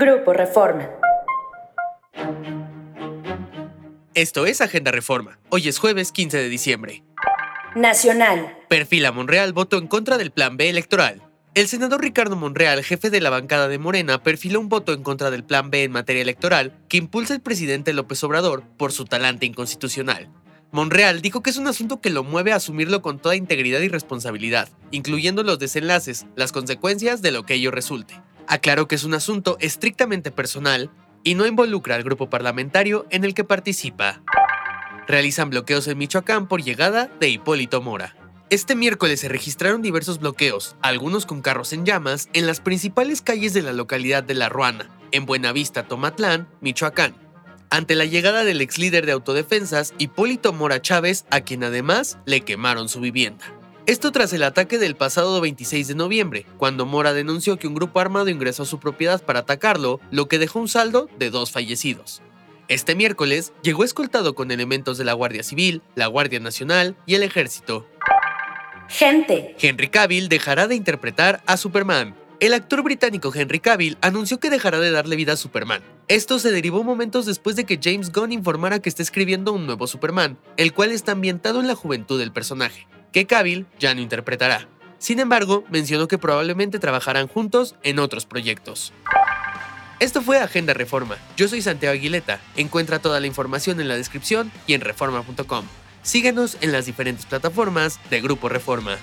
Grupo Reforma. Esto es Agenda Reforma. Hoy es jueves 15 de diciembre. Nacional. Perfila Monreal votó en contra del Plan B electoral. El senador Ricardo Monreal, jefe de la bancada de Morena, perfiló un voto en contra del Plan B en materia electoral que impulsa el presidente López Obrador por su talante inconstitucional. Monreal dijo que es un asunto que lo mueve a asumirlo con toda integridad y responsabilidad, incluyendo los desenlaces, las consecuencias de lo que ello resulte. Aclaró que es un asunto estrictamente personal y no involucra al grupo parlamentario en el que participa. Realizan bloqueos en Michoacán por llegada de Hipólito Mora. Este miércoles se registraron diversos bloqueos, algunos con carros en llamas, en las principales calles de la localidad de La Ruana, en Buenavista, Tomatlán, Michoacán ante la llegada del ex líder de autodefensas, Hipólito Mora Chávez, a quien además le quemaron su vivienda. Esto tras el ataque del pasado 26 de noviembre, cuando Mora denunció que un grupo armado ingresó a su propiedad para atacarlo, lo que dejó un saldo de dos fallecidos. Este miércoles llegó escoltado con elementos de la Guardia Civil, la Guardia Nacional y el Ejército. Gente. Henry Cavill dejará de interpretar a Superman. El actor británico Henry Cavill anunció que dejará de darle vida a Superman. Esto se derivó momentos después de que James Gunn informara que está escribiendo un nuevo Superman, el cual está ambientado en la juventud del personaje, que Cavill ya no interpretará. Sin embargo, mencionó que probablemente trabajarán juntos en otros proyectos. Esto fue Agenda Reforma. Yo soy Santiago Aguileta. Encuentra toda la información en la descripción y en reforma.com. Síguenos en las diferentes plataformas de Grupo Reforma.